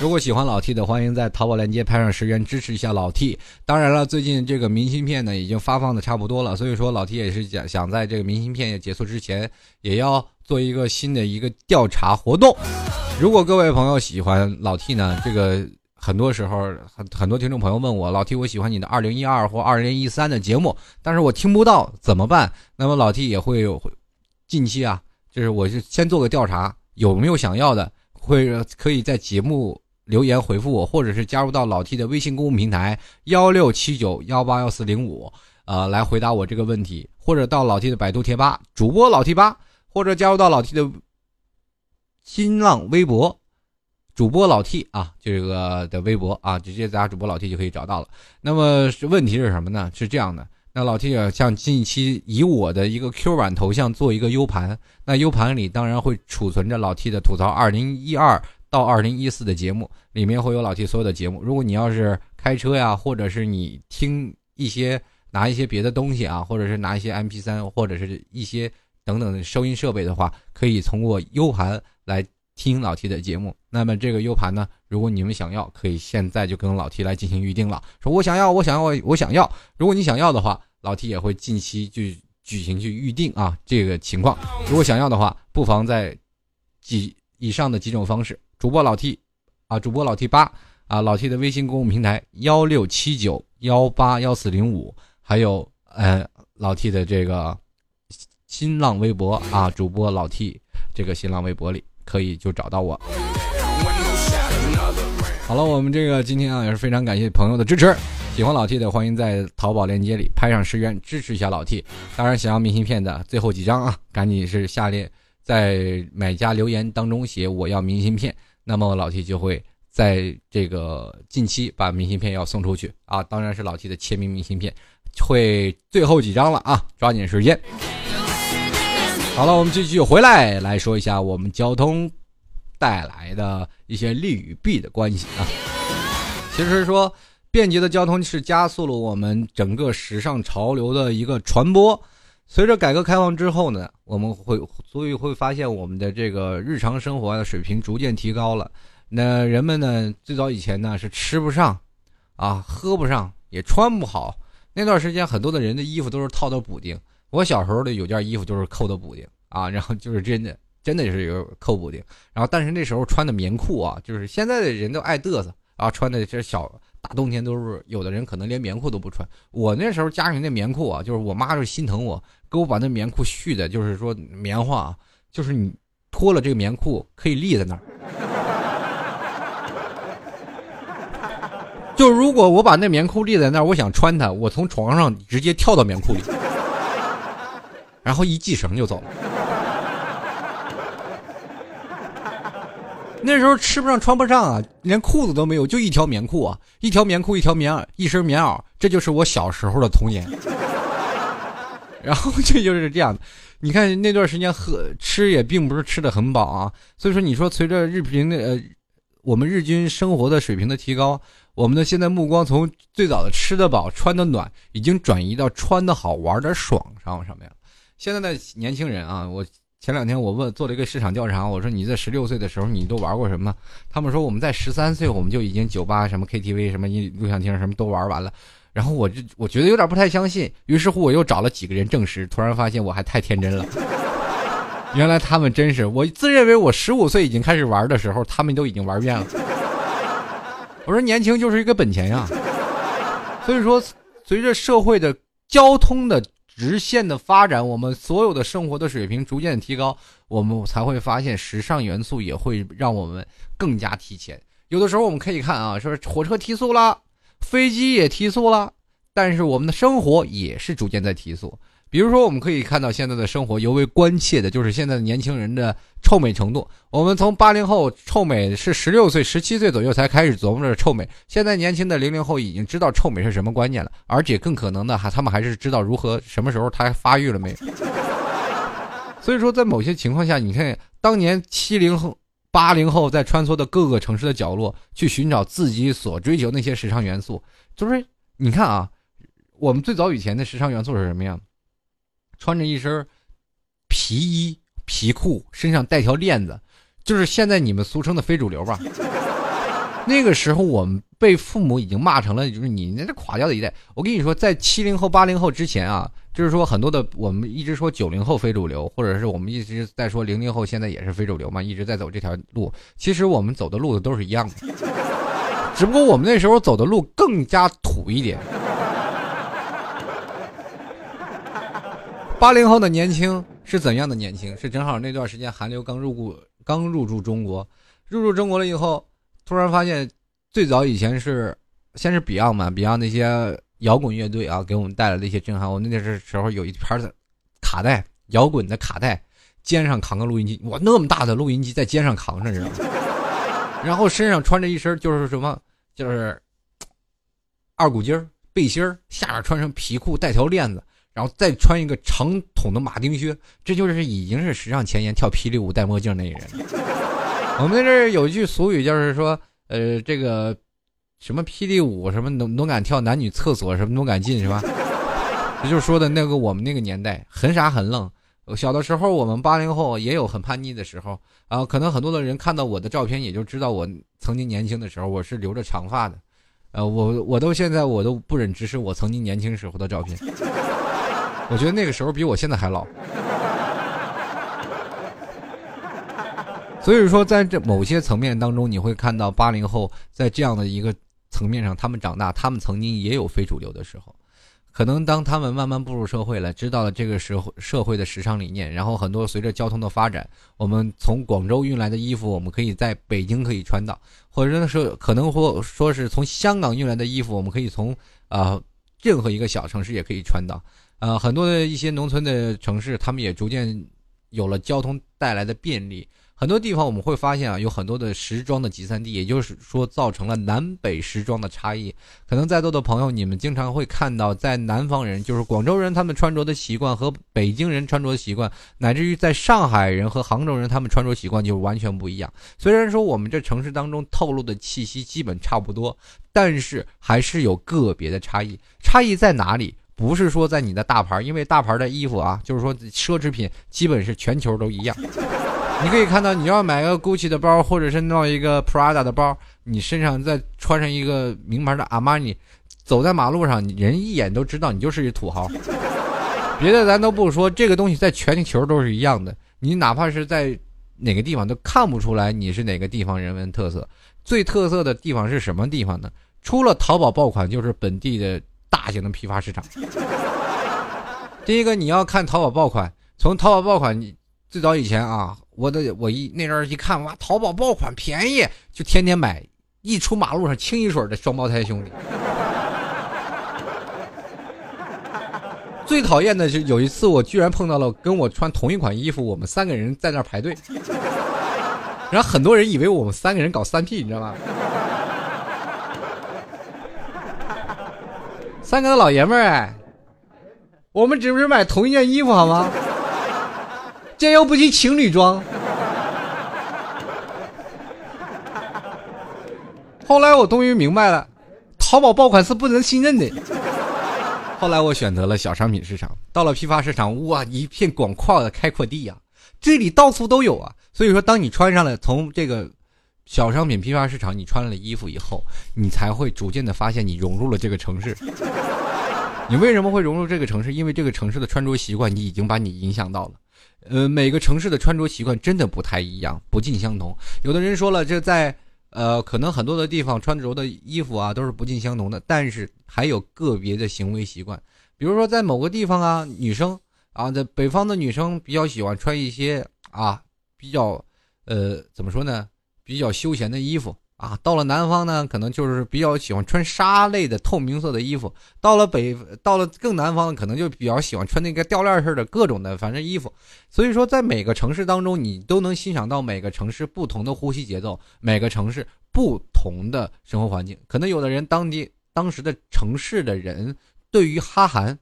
如果喜欢老 T 的，欢迎在淘宝链接拍上十元支持一下老 T。当然了，最近这个明信片呢已经发放的差不多了，所以说老 T 也是想想在这个明信片结束之前，也要做一个新的一个调查活动。如果各位朋友喜欢老 T 呢，这个很多时候很很多听众朋友问我，老 T 我喜欢你的二零一二或二零一三的节目，但是我听不到怎么办？那么老 T 也会有近期啊，就是我是先做个调查，有没有想要的，会可以在节目。留言回复我，或者是加入到老 T 的微信公众平台幺六七九幺八幺四零五，呃，来回答我这个问题，或者到老 T 的百度贴吧主播老 T 吧，或者加入到老 T 的新浪微博主播老 T 啊，这个的微博啊，直接加主播老 T 就可以找到了。那么问题是什么呢？是这样的，那老 T 啊，像近期以我的一个 Q 版头像做一个 U 盘，那 U 盘里当然会储存着老 T 的吐槽二零一二。到二零一四的节目里面会有老 T 所有的节目。如果你要是开车呀，或者是你听一些拿一些别的东西啊，或者是拿一些 M P 三或者是一些等等的收音设备的话，可以通过 U 盘来听老 T 的节目。那么这个 U 盘呢，如果你们想要，可以现在就跟老 T 来进行预定了。说我想要，我想要，我想要。如果你想要的话，老 T 也会近期去举行去预定啊。这个情况，如果想要的话，不妨在几以上的几种方式。主播老 T，啊，主播老 T 八，啊，老 T 的微信公众平台幺六七九幺八幺四零五，还有呃老 T 的这个新浪微博啊，主播老 T 这个新浪微博里可以就找到我。好了，我们这个今天啊也是非常感谢朋友的支持，喜欢老 T 的欢迎在淘宝链接里拍上十元支持一下老 T。当然，想要明信片的最后几张啊，赶紧是下列在买家留言当中写我要明信片。那么老 T 就会在这个近期把明信片要送出去啊，当然是老 T 的签名明信片，会最后几张了啊，抓紧时间。好了，我们继续回来来说一下我们交通带来的一些利与弊的关系啊。其实说便捷的交通是加速了我们整个时尚潮流的一个传播。随着改革开放之后呢，我们会所以会发现我们的这个日常生活的水平逐渐提高了。那人们呢，最早以前呢是吃不上，啊，喝不上，也穿不好。那段时间很多的人的衣服都是套的补丁。我小时候的有件衣服就是扣的补丁啊，然后就是真的真的是有扣补丁。然后但是那时候穿的棉裤啊，就是现在的人都爱嘚瑟啊，穿的这小。大冬天都是有的人可能连棉裤都不穿。我那时候家里那棉裤啊，就是我妈就心疼我，给我把那棉裤续的，就是说棉花啊，就是你脱了这个棉裤可以立在那儿。就如果我把那棉裤立在那儿，我想穿它，我从床上直接跳到棉裤里，然后一系绳就走了。[laughs] 那时候吃不上穿不上啊，连裤子都没有，就一条棉裤啊，一条棉裤，一条棉袄，一身棉袄，这就是我小时候的童年。[laughs] 然后这就是这样，你看那段时间喝吃也并不是吃的很饱啊，所以说你说随着日平的呃，我们日均生活的水平的提高，我们的现在目光从最早的吃得饱穿得暖，已经转移到穿得好玩的爽上上面了。现在的年轻人啊，我。前两天我问做了一个市场调查，我说你在十六岁的时候你都玩过什么？他们说我们在十三岁我们就已经酒吧什么 KTV 什么音录像厅什么都玩完了。然后我就我觉得有点不太相信，于是乎我又找了几个人证实，突然发现我还太天真了。[laughs] 原来他们真是我自认为我十五岁已经开始玩的时候，他们都已经玩遍了。我说年轻就是一个本钱呀。所以说，随着社会的交通的。直线的发展，我们所有的生活的水平逐渐提高，我们才会发现时尚元素也会让我们更加提前。有的时候我们可以看啊，说火车提速了，飞机也提速了，但是我们的生活也是逐渐在提速。比如说，我们可以看到现在的生活尤为关切的就是现在的年轻人的臭美程度。我们从八零后臭美是十六岁、十七岁左右才开始琢磨着臭美，现在年轻的零零后已经知道臭美是什么观念了，而且更可能的还他们还是知道如何什么时候他发育了没有。[laughs] 所以说，在某些情况下，你看当年七零后、八零后在穿梭的各个城市的角落去寻找自己所追求那些时尚元素，就是你看啊，我们最早以前的时尚元素是什么样？穿着一身皮衣皮裤，身上带条链子，就是现在你们俗称的非主流吧？那个时候我们被父母已经骂成了，就是你那垮掉的一代。我跟你说，在七零后、八零后之前啊，就是说很多的我们一直说九零后非主流，或者是我们一直在说零零后现在也是非主流嘛，一直在走这条路。其实我们走的路都是一样的，只不过我们那时候走的路更加土一点。八零后的年轻是怎样的年轻？是正好那段时间韩流刚入股，刚入驻中国，入驻中国了以后。突然发现，最早以前是先是 Beyond 嘛，Beyond 那些摇滚乐队啊，给我们带来的一些震撼。我那时时候有一盘的卡带，摇滚的卡带，肩上扛个录音机，哇，那么大的录音机在肩上扛着，知道吗？然后身上穿着一身就是什么，就是二股筋背心下面穿上皮裤带条链子，然后再穿一个长筒的马丁靴，这就是已经是时尚前沿跳霹雳舞戴墨镜那人。[laughs] 我们这儿有一句俗语，就是说，呃，这个什么霹雳舞，什么能能敢跳男女厕所，什么都敢进，是吧？[laughs] 也就是说的那个我们那个年代很傻很愣。小的时候，我们八零后也有很叛逆的时候啊。可能很多的人看到我的照片，也就知道我曾经年轻的时候，我是留着长发的。呃，我我都现在我都不忍直视我曾经年轻时候的照片。我觉得那个时候比我现在还老。所以说，在这某些层面当中，你会看到八零后在这样的一个层面上，他们长大，他们曾经也有非主流的时候。可能当他们慢慢步入社会了，知道了这个时候社会的时尚理念，然后很多随着交通的发展，我们从广州运来的衣服，我们可以在北京可以穿到，或者说可能或说是从香港运来的衣服，我们可以从啊任何一个小城市也可以穿到。呃，很多的一些农村的城市，他们也逐渐有了交通带来的便利。很多地方我们会发现啊，有很多的时装的集散地，也就是说造成了南北时装的差异。可能在座的朋友，你们经常会看到，在南方人，就是广州人，他们穿着的习惯和北京人穿着的习惯，乃至于在上海人和杭州人，他们穿着习惯就完全不一样。虽然说我们这城市当中透露的气息基本差不多，但是还是有个别的差异。差异在哪里？不是说在你的大牌，因为大牌的衣服啊，就是说奢侈品，基本是全球都一样。你可以看到，你要买个 GUCCI 的包，或者是弄一个 Prada 的包，你身上再穿上一个名牌的阿玛尼，走在马路上，人一眼都知道你就是一土豪。别的咱都不说，这个东西在全球都是一样的。你哪怕是在哪个地方都看不出来你是哪个地方人文特色。最特色的地方是什么地方呢？除了淘宝爆款，就是本地的大型的批发市场。[laughs] 第一个你要看淘宝爆款，从淘宝爆款，你最早以前啊。我的我一那阵儿一看哇，淘宝爆款便宜，就天天买，一出马路上清一水的双胞胎兄弟。[laughs] 最讨厌的是有一次我居然碰到了跟我穿同一款衣服，我们三个人在那排队，然后很多人以为我们三个人搞三 P，你知道吗？三个老爷们儿，我们只是买同一件衣服好吗？这又不及情侣装。后来我终于明白了，淘宝爆款是不能信任的。后来我选择了小商品市场，到了批发市场，哇，一片广阔的开阔地呀，这里到处都有啊。所以说，当你穿上了从这个小商品批发市场你穿了衣服以后，你才会逐渐的发现你融入了这个城市。[laughs] 你为什么会融入这个城市？因为这个城市的穿着习惯，你已经把你影响到了。呃，每个城市的穿着习惯真的不太一样，不尽相同。有的人说了，这在呃，可能很多的地方穿着的衣服啊都是不尽相同的，但是还有个别的行为习惯。比如说，在某个地方啊，女生啊，在北方的女生比较喜欢穿一些啊比较呃怎么说呢，比较休闲的衣服。啊，到了南方呢，可能就是比较喜欢穿纱类的透明色的衣服；到了北，到了更南方，可能就比较喜欢穿那个吊链式的各种的，反正衣服。所以说，在每个城市当中，你都能欣赏到每个城市不同的呼吸节奏，每个城市不同的生活环境。可能有的人当地当时的城市的人，对于哈韩、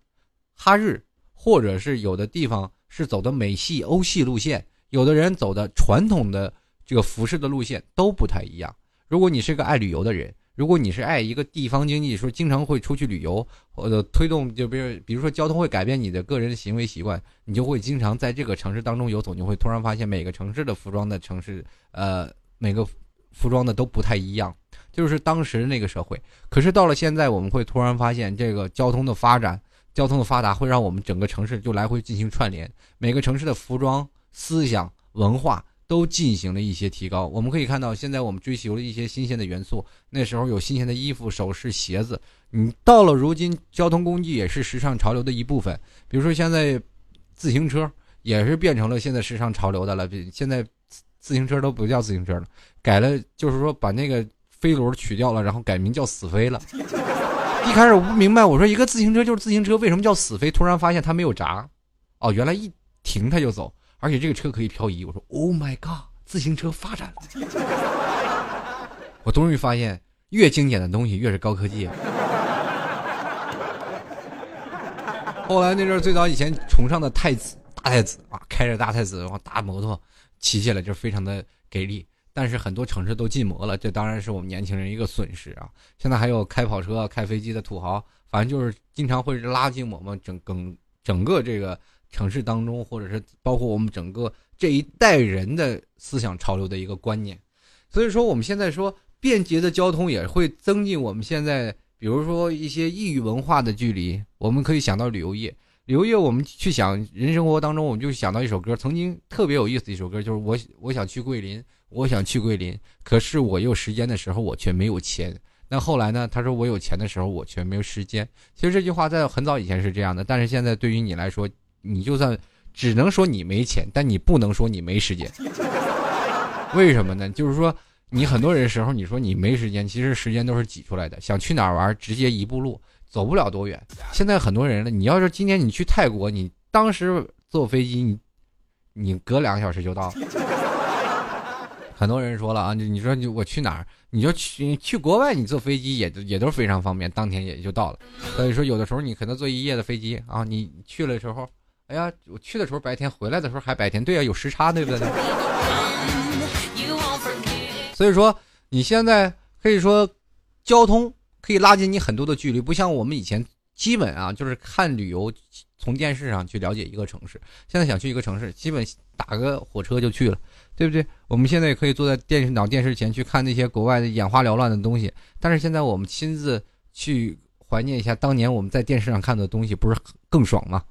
哈日，或者是有的地方是走的美系、欧系路线，有的人走的传统的这个服饰的路线都不太一样。如果你是个爱旅游的人，如果你是爱一个地方经济，说经常会出去旅游，或者推动，就比如比如说交通会改变你的个人行为习惯，你就会经常在这个城市当中游走，你会突然发现每个城市的服装的城市，呃，每个服装的都不太一样。就是当时那个社会。可是到了现在，我们会突然发现，这个交通的发展、交通的发达，会让我们整个城市就来回进行串联，每个城市的服装、思想、文化都进行了一些提高。我们可以看到，现在我们追求了一些新鲜的元素，那时候有新鲜的衣服、首饰、鞋子。你到了如今，交通工具也是时尚潮流的一部分。比如说现在，自行车也是变成了现在时尚潮流的了。现在自行车都不叫自行车了，改了，就是说把那个飞轮取掉了，然后改名叫死飞了。一开始我不明白，我说一个自行车就是自行车，为什么叫死飞？突然发现它没有闸，哦，原来一停它就走，而且这个车可以漂移。我说 Oh my god，自行车发展。[laughs] 我终于发现，越经典的东西越是高科技。[laughs] 后来那阵最早以前崇尚的太子大太子啊，开着大太子然后大摩托骑起来就非常的给力。但是很多城市都禁摩了，这当然是我们年轻人一个损失啊。现在还有开跑车、开飞机的土豪，反正就是经常会拉进我们整整整个这个城市当中，或者是包括我们整个这一代人的思想潮流的一个观念。所以说，我们现在说便捷的交通也会增进我们现在。比如说一些异域文化的距离，我们可以想到旅游业。旅游业，我们去想人生活当中，我们就想到一首歌，曾经特别有意思的一首歌，就是我我想去桂林，我想去桂林，可是我有时间的时候，我却没有钱。那后来呢？他说我有钱的时候，我却没有时间。其实这句话在很早以前是这样的，但是现在对于你来说，你就算只能说你没钱，但你不能说你没时间。为什么呢？就是说。你很多人时候，你说你没时间，其实时间都是挤出来的。想去哪儿玩，直接一步路，走不了多远。现在很多人了，你要是今天你去泰国，你当时坐飞机，你你隔两个小时就到。很多人说了啊，你说你我去哪儿，你就去去国外，你坐飞机也也都非常方便，当天也就到了。所以说，有的时候你可能坐一夜的飞机啊，你去了时候，哎呀，我去的时候白天，回来的时候还白天，对呀，有时差，对不对？[laughs] 所以说，你现在可以说，交通可以拉近你很多的距离，不像我们以前基本啊，就是看旅游，从电视上去了解一个城市。现在想去一个城市，基本打个火车就去了，对不对？我们现在也可以坐在电视脑电视前去看那些国外的眼花缭乱的东西。但是现在我们亲自去怀念一下当年我们在电视上看的东西，不是更爽吗？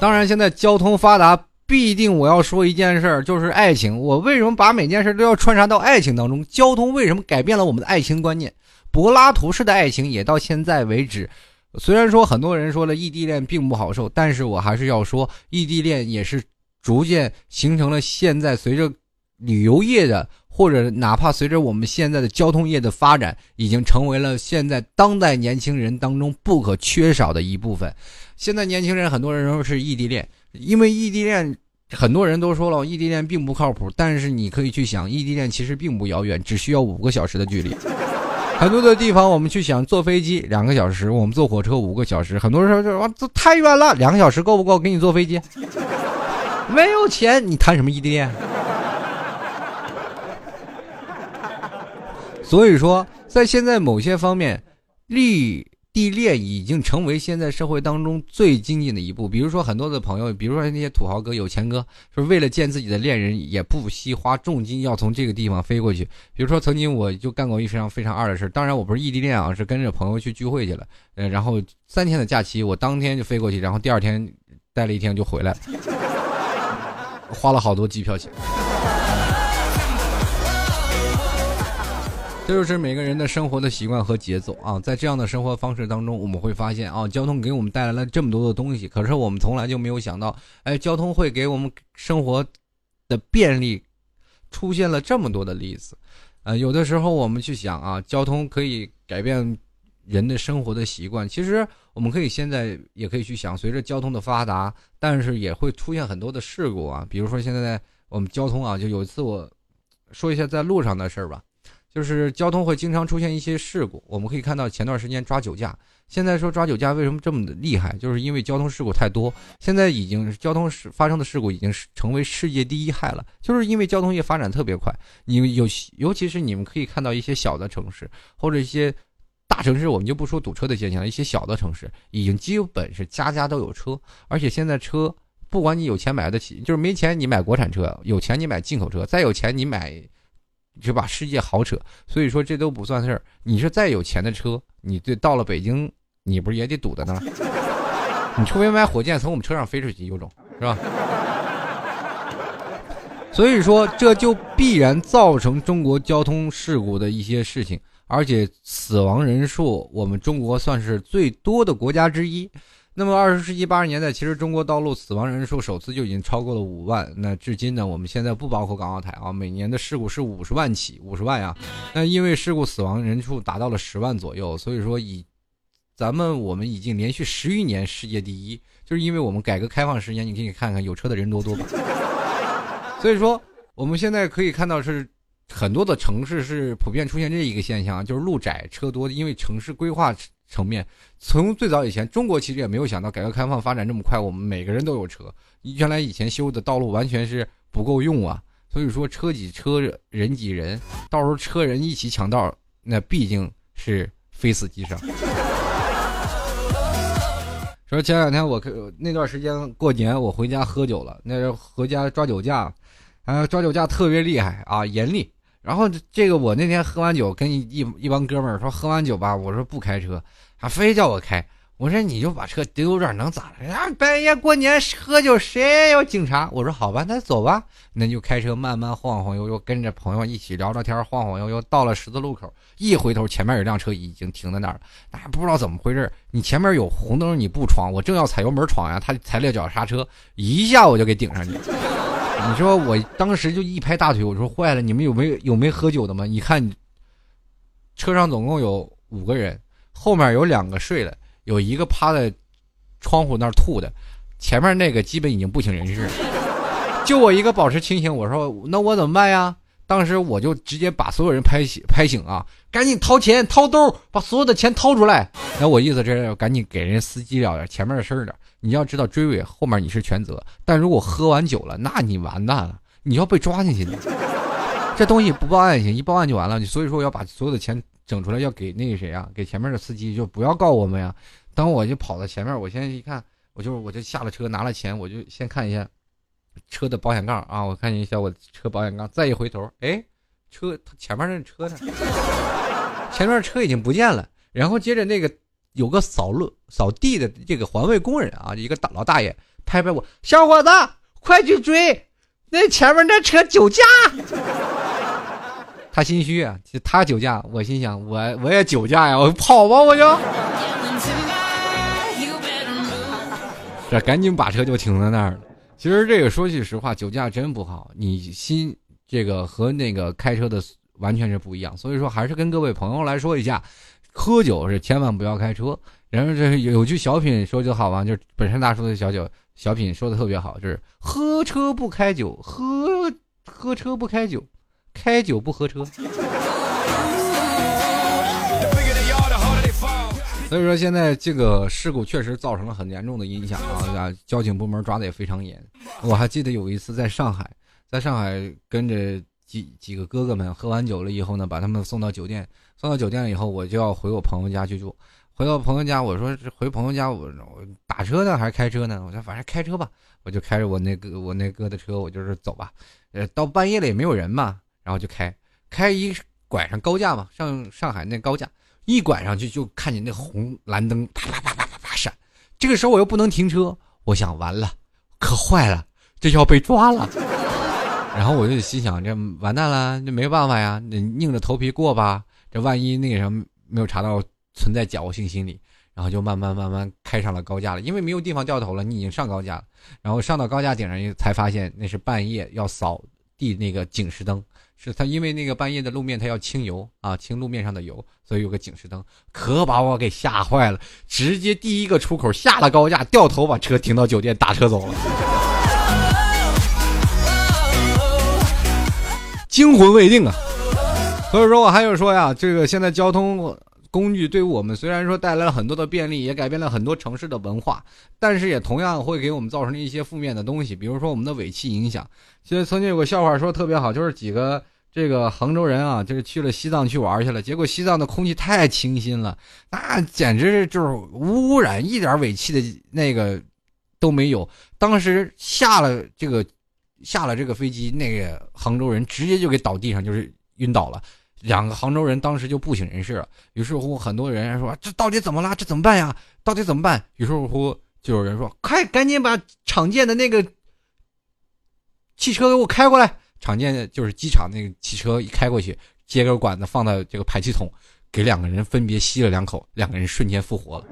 当然，现在交通发达。必定我要说一件事儿，就是爱情。我为什么把每件事都要穿插到爱情当中？交通为什么改变了我们的爱情观念？柏拉图式的爱情也到现在为止，虽然说很多人说了异地恋并不好受，但是我还是要说，异地恋也是逐渐形成了现在随着旅游业的，或者哪怕随着我们现在的交通业的发展，已经成为了现在当代年轻人当中不可缺少的一部分。现在年轻人很多人说是异地恋。因为异地恋，很多人都说了，异地恋并不靠谱。但是你可以去想，异地恋其实并不遥远，只需要五个小时的距离。很多的地方，我们去想坐飞机两个小时，我们坐火车五个小时。很多人说，哇，这太远了，两个小时够不够给你坐飞机？没有钱，你谈什么异地恋？所以说，在现在某些方面，利。地恋已经成为现在社会当中最精进的一步。比如说，很多的朋友，比如说那些土豪哥、有钱哥，是为了见自己的恋人，也不惜花重金要从这个地方飞过去。比如说，曾经我就干过一非常非常二的事。当然，我不是异地恋啊，是跟着朋友去聚会去了。呃，然后三天的假期，我当天就飞过去，然后第二天待了一天就回来了，花了好多机票钱。这就是每个人的生活的习惯和节奏啊，在这样的生活方式当中，我们会发现啊，交通给我们带来了这么多的东西，可是我们从来就没有想到，哎，交通会给我们生活的便利出现了这么多的例子。呃，有的时候我们去想啊，交通可以改变人的生活的习惯，其实我们可以现在也可以去想，随着交通的发达，但是也会出现很多的事故啊，比如说现在我们交通啊，就有一次我说一下在路上的事儿吧。就是交通会经常出现一些事故，我们可以看到前段时间抓酒驾，现在说抓酒驾为什么这么的厉害？就是因为交通事故太多，现在已经交通事发生的事故已经是成为世界第一害了。就是因为交通业发展特别快，你有尤其是你们可以看到一些小的城市或者一些大城市，我们就不说堵车的现象，一些小的城市已经基本是家家都有车，而且现在车不管你有钱买得起，就是没钱你买国产车，有钱你买进口车，再有钱你买。就把世界好扯。所以说这都不算事儿。你是再有钱的车，你这到了北京，你不是也得堵在那儿？[laughs] 你除非买火箭从我们车上飞出去，有种是吧？[laughs] 所以说这就必然造成中国交通事故的一些事情，而且死亡人数我们中国算是最多的国家之一。那么二十世纪八十年代，其实中国道路死亡人数首次就已经超过了五万。那至今呢，我们现在不包括港澳台啊，每年的事故是五十万起，五十万呀。那因为事故死亡人数达到了十万左右，所以说以咱们我们已经连续十余年世界第一，就是因为我们改革开放时间，你可以看看有车的人多多吧。[laughs] 所以说我们现在可以看到是很多的城市是普遍出现这一个现象，就是路窄车多，因为城市规划。层面，从最早以前，中国其实也没有想到改革开放发展这么快，我们每个人都有车。原来以前修的道路完全是不够用啊，所以说车挤车，人挤人，到时候车人一起抢道，那毕竟是非死即伤。说前两天我那段时间过年，我回家喝酒了，那时候回家抓酒驾，啊，抓酒驾特别厉害啊，严厉。然后这个我那天喝完酒，跟一一一帮哥们儿说喝完酒吧，我说不开车，还非叫我开。我说你就把车丢这儿能咋的？啊，半夜过年喝酒谁有警察？我说好吧，那走吧，那就开车慢慢晃晃悠悠，跟着朋友一起聊聊天，晃晃悠悠到了十字路口，一回头前面有辆车已经停在那儿了，那还不知道怎么回事，你前面有红灯你不闯，我正要踩油门闯呀，他踩了脚刹车，一下我就给顶上去了。你说我当时就一拍大腿，我说坏了，你们有没有有没喝酒的吗？你看，车上总共有五个人，后面有两个睡了，有一个趴在窗户那儿吐的，前面那个基本已经不省人事，就我一个保持清醒。我说那我怎么办呀？当时我就直接把所有人拍醒，拍醒啊，赶紧掏钱掏兜，把所有的钱掏出来。那我意思这是赶紧给人司机了点前面的事儿的。你要知道追尾后面你是全责，但如果喝完酒了，那你完蛋了，你要被抓进去的。这东西不报案也行，一报案就完了。所以说我要把所有的钱整出来，要给那个谁啊，给前面的司机，就不要告我们呀。当我就跑到前面，我现在一看，我就我就下了车拿了钱，我就先看一下。车的保险杠啊，我看一下我车保险杠，再一回头，哎，车前面那车呢？前面车已经不见了。然后接着那个有个扫路扫地的这个环卫工人啊，一个大老大爷拍拍我，小伙子，快去追，那前面那车酒驾。[laughs] 他心虚啊，他酒驾，我心想我我也酒驾呀，我跑吧我就。这赶紧把车就停在那儿了。其实这个说句实话，酒驾真不好。你心这个和那个开车的完全是不一样，所以说还是跟各位朋友来说一下，喝酒是千万不要开车。然后这有句小品说就好嘛，就是本山大叔的小酒小品说的特别好，就是喝车不开酒，喝喝车不开酒，开酒不喝车。所以说现在这个事故确实造成了很严重的影响啊！交警部门抓的也非常严。我还记得有一次在上海，在上海跟着几几个哥哥们喝完酒了以后呢，把他们送到酒店。送到酒店以后，我就要回我朋友家去住。回到朋友家，我说回朋友家，我我打车呢还是开车呢？我说反正开车吧，我就开着我那个我那哥的车，我就是走吧。呃，到半夜了也没有人嘛，然后就开开一拐上高架嘛，上上海那高架。一拐上去就看见那红蓝灯啪啪啪啪啪啪闪，这个时候我又不能停车，我想完了，可坏了，这要被抓了。[laughs] 然后我就心想，这完蛋了，这没办法呀，你硬着头皮过吧。这万一那个什么没有查到存在侥幸心理，然后就慢慢慢慢开上了高架了，因为没有地方掉头了，你已经上高架了。然后上到高架顶上才发现那是半夜要扫地那个警示灯。是他，因为那个半夜的路面，他要清油啊，清路面上的油，所以有个警示灯，可把我给吓坏了，直接第一个出口下了高架，掉头把车停到酒店，打车走了，惊魂未定啊！所以说我还有说呀，这个现在交通。工具对我们虽然说带来了很多的便利，也改变了很多城市的文化，但是也同样会给我们造成一些负面的东西，比如说我们的尾气影响。其实曾经有个笑话说特别好，就是几个这个杭州人啊，就是去了西藏去玩去了，结果西藏的空气太清新了，那简直是就是无污染，一点尾气的那个都没有。当时下了这个下了这个飞机，那个杭州人直接就给倒地上，就是。晕倒了。两个杭州人当时就不省人事了。于是乎，很多人说：“这到底怎么了？这怎么办呀？到底怎么办？”于是乎，就有人说：“快，赶紧把厂建的那个汽车给我开过来。”厂建就是机场那个汽车一开过去，接根管子放到这个排气筒，给两个人分别吸了两口，两个人瞬间复活了。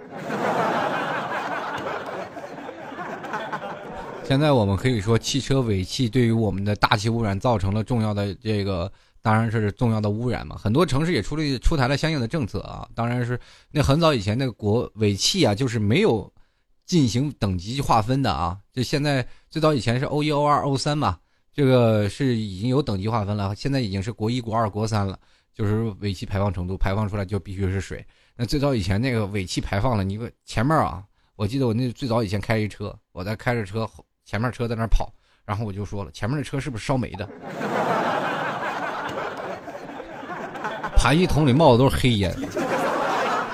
[laughs] 现在我们可以说，汽车尾气对于我们的大气污染造成了重要的这个。当然是重要的污染嘛，很多城市也出了出台了相应的政策啊。当然是那很早以前那个国尾气啊，就是没有进行等级划分的啊。就现在最早以前是 O 一、O 二、O 三嘛，这个是已经有等级划分了。现在已经是国一、国二、国三了，就是尾气排放程度，排放出来就必须是水。那最早以前那个尾气排放了，你前面啊，我记得我那最早以前开一车，我在开着车，前面车在那跑，然后我就说了，前面的车是不是烧煤的？排气筒里冒的都是黑烟。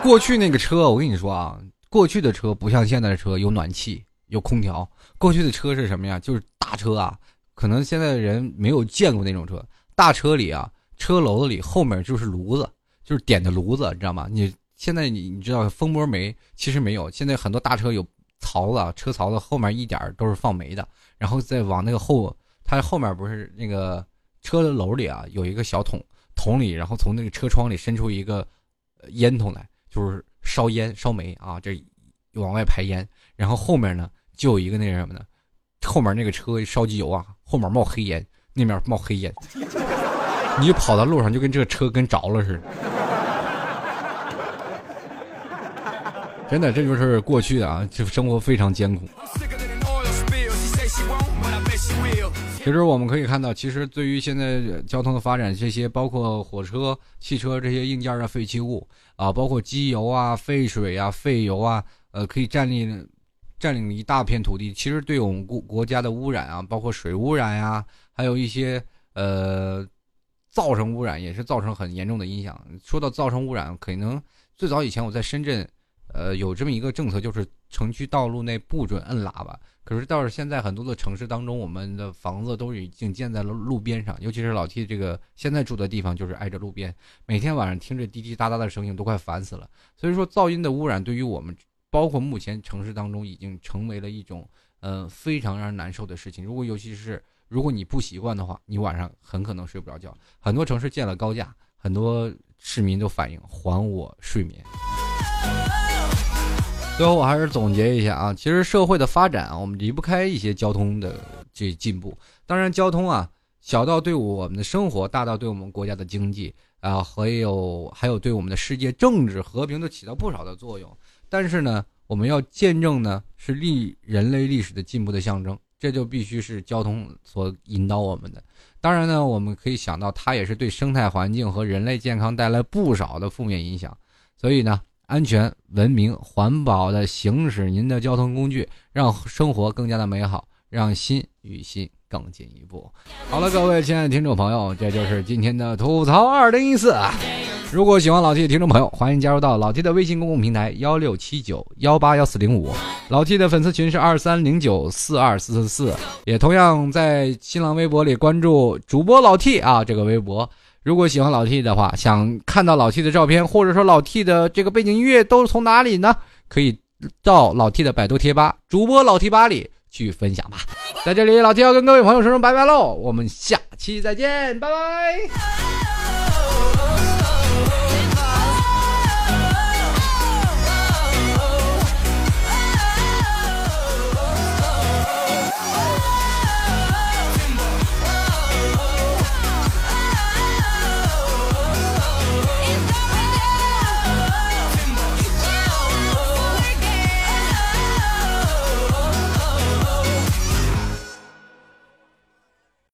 过去那个车，我跟你说啊，过去的车不像现在的车有暖气、有空调。过去的车是什么呀？就是大车啊，可能现在的人没有见过那种车。大车里啊，车楼子里后面就是炉子，就是点的炉子，你知道吗？你现在你你知道蜂窝煤其实没有，现在很多大车有槽子，车槽子后面一点都是放煤的，然后再往那个后，它后面不是那个车楼里啊，有一个小桶。桶里，然后从那个车窗里伸出一个烟筒来，就是烧烟、烧煤啊，这往外排烟。然后后面呢，就有一个那什么呢？后面那个车烧机油啊，后面冒黑烟，那面冒黑烟，你就跑到路上就跟这个车跟着了似的。真的，这就是过去的啊，就生活非常艰苦。其实我们可以看到，其实对于现在交通的发展，这些包括火车、汽车这些硬件的废弃物啊，包括机油啊、废水啊、废油啊，呃，可以占领占领一大片土地。其实对我们国国家的污染啊，包括水污染呀，还有一些呃，造成污染，也是造成很严重的影响。说到造成污染，可能最早以前我在深圳，呃，有这么一个政策，就是城区道路内不准摁喇叭。可是，到是现在很多的城市当中，我们的房子都已经建在了路边上，尤其是老 T 这个现在住的地方就是挨着路边，每天晚上听着滴滴答答的声音都快烦死了。所以说，噪音的污染对于我们，包括目前城市当中已经成为了一种，嗯，非常让人难受的事情。如果尤其是如果你不习惯的话，你晚上很可能睡不着觉。很多城市建了高架，很多市民都反映还我睡眠。最后我还是总结一下啊，其实社会的发展啊，我们离不开一些交通的这进步。当然，交通啊，小到对我们的生活，大到对我们国家的经济啊，还有还有对我们的世界政治和平都起到不少的作用。但是呢，我们要见证呢，是历人类历史的进步的象征，这就必须是交通所引导我们的。当然呢，我们可以想到，它也是对生态环境和人类健康带来不少的负面影响。所以呢。安全、文明、环保的行驶您的交通工具，让生活更加的美好，让心与心更进一步。好了，各位亲爱的听众朋友，这就是今天的吐槽二零一四。如果喜欢老 T 的听众朋友，欢迎加入到老 T 的微信公共平台幺六七九幺八幺四零五，老 T 的粉丝群是二三零九四二四四四，也同样在新浪微博里关注主播老 T 啊这个微博。如果喜欢老 T 的话，想看到老 T 的照片，或者说老 T 的这个背景音乐都是从哪里呢？可以到老 T 的百度贴吧主播老 T 吧里去分享吧。在这里，老 T 要跟各位朋友说声拜拜喽，我们下期再见，拜拜。